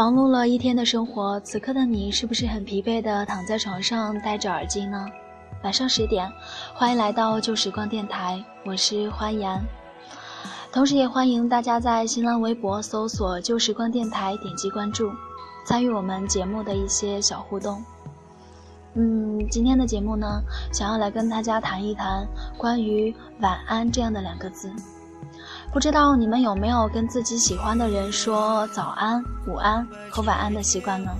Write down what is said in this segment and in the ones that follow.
忙碌了一天的生活，此刻的你是不是很疲惫的躺在床上戴着耳机呢？晚上十点，欢迎来到旧时光电台，我是欢颜。同时也欢迎大家在新浪微博搜索“旧时光电台”，点击关注，参与我们节目的一些小互动。嗯，今天的节目呢，想要来跟大家谈一谈关于“晚安”这样的两个字。不知道你们有没有跟自己喜欢的人说早安、午安和晚安的习惯呢？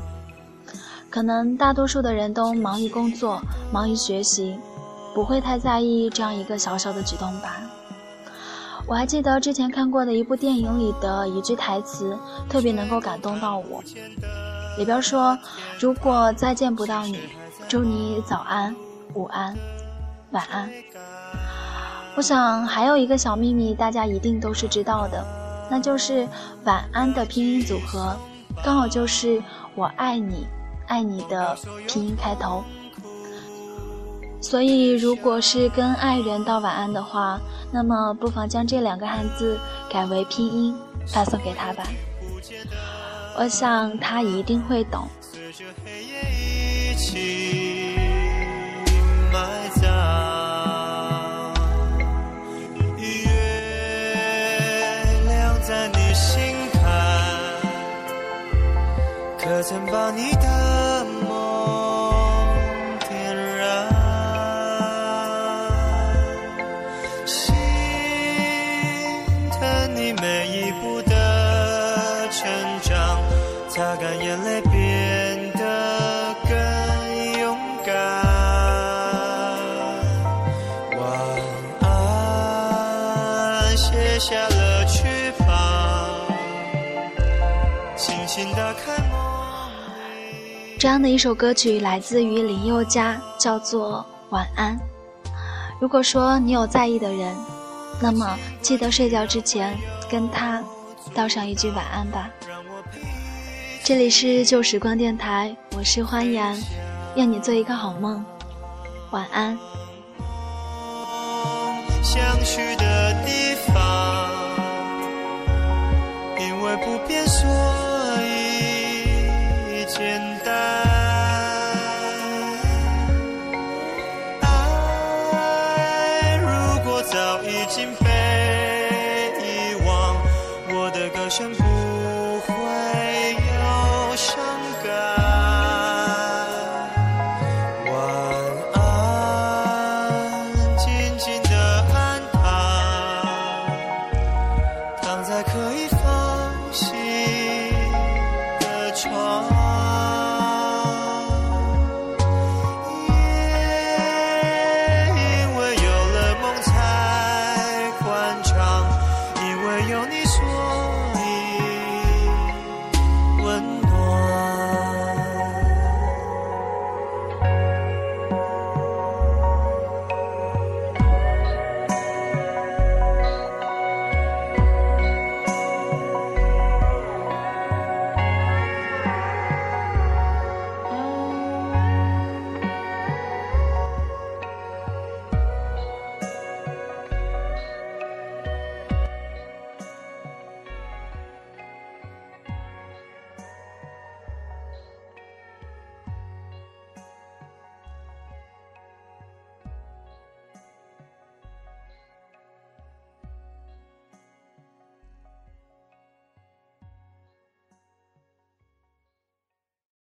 可能大多数的人都忙于工作、忙于学习，不会太在意这样一个小小的举动吧。我还记得之前看过的一部电影里的一句台词，特别能够感动到我。里边说：“如果再见不到你，祝你早安、午安、晚安。”我想还有一个小秘密，大家一定都是知道的，那就是晚安的拼音组合，刚好就是我爱你，爱你的拼音开头。所以，如果是跟爱人道晚安的话，那么不妨将这两个汉字改为拼音发送给他吧。我想他一定会懂。在你心坎，可曾把你的梦点燃，心疼你每一步的成长，擦干眼泪变得更勇敢。晚安，卸下了这样的一首歌曲来自于林宥嘉，叫做《晚安》。如果说你有在意的人，那么记得睡觉之前跟他道上一句晚安吧。这里是旧时光电台，我是欢颜，愿你做一个好梦，晚安。想去的地方，kitchen. 당연히